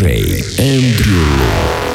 DJ Andrew.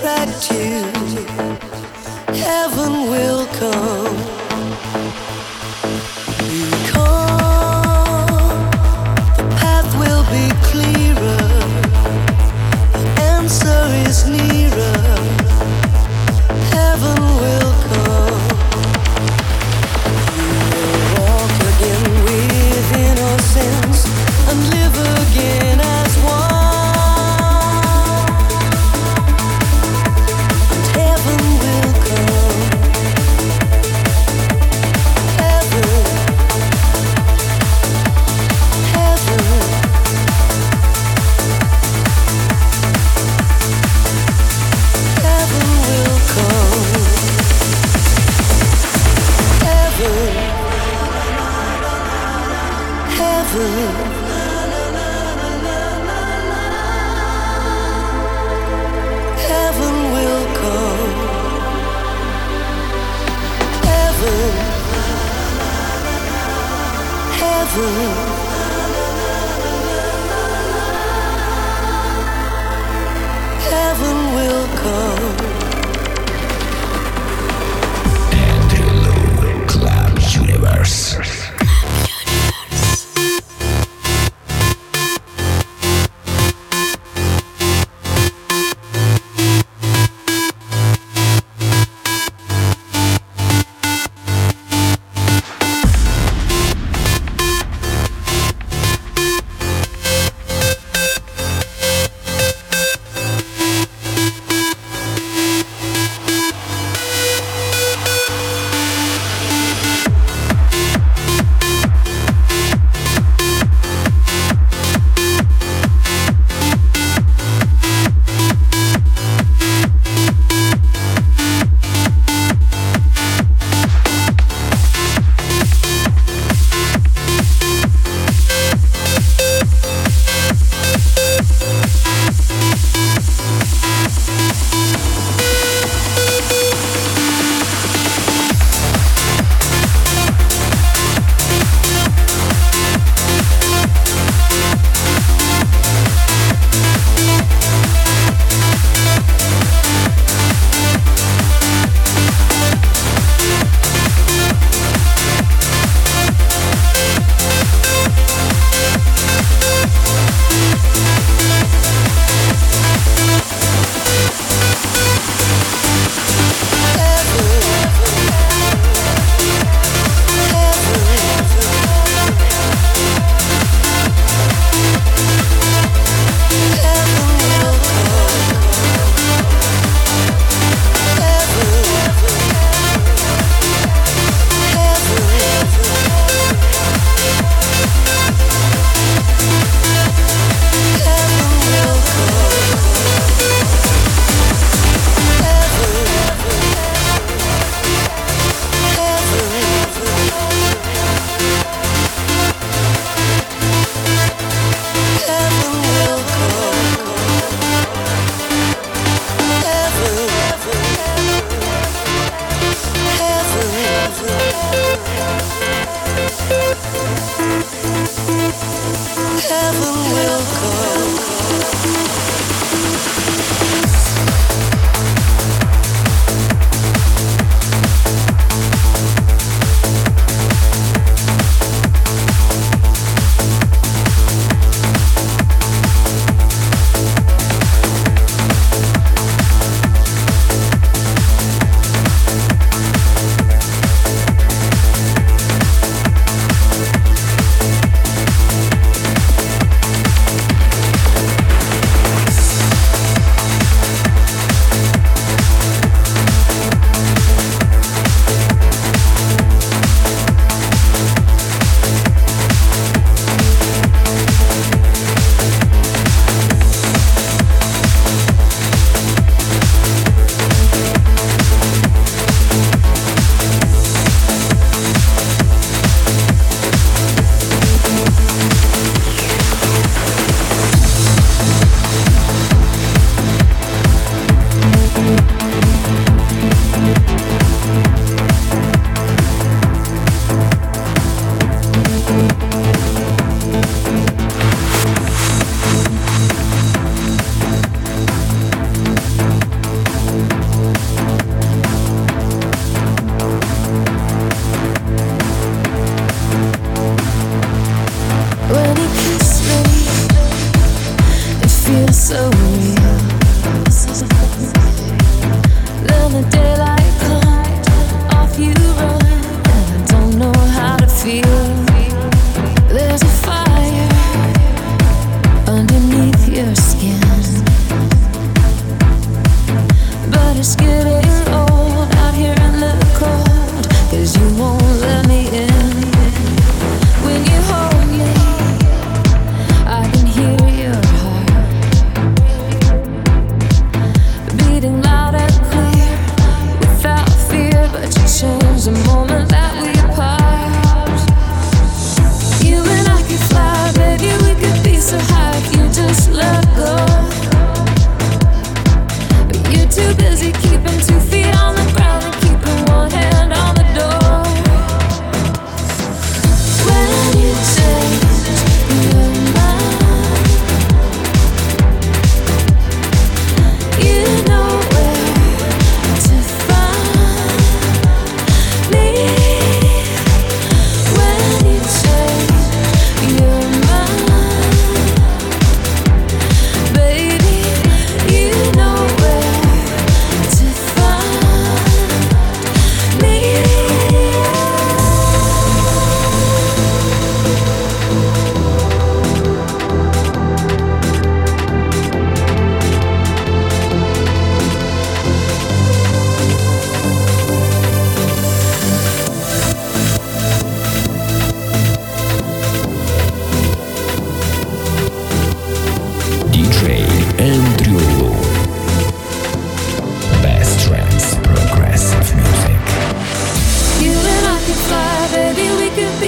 Attracts you. Let nothing distract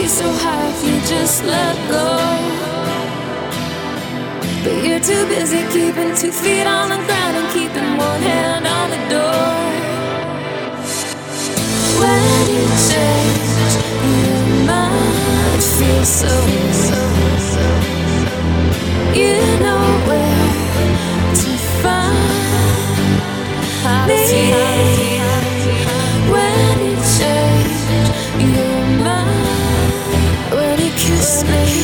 so high if you just let go. But you're too busy keeping two feet on the ground and keeping one hand on the door. When you change, your mind feels so, so, so. You know where to find me. baby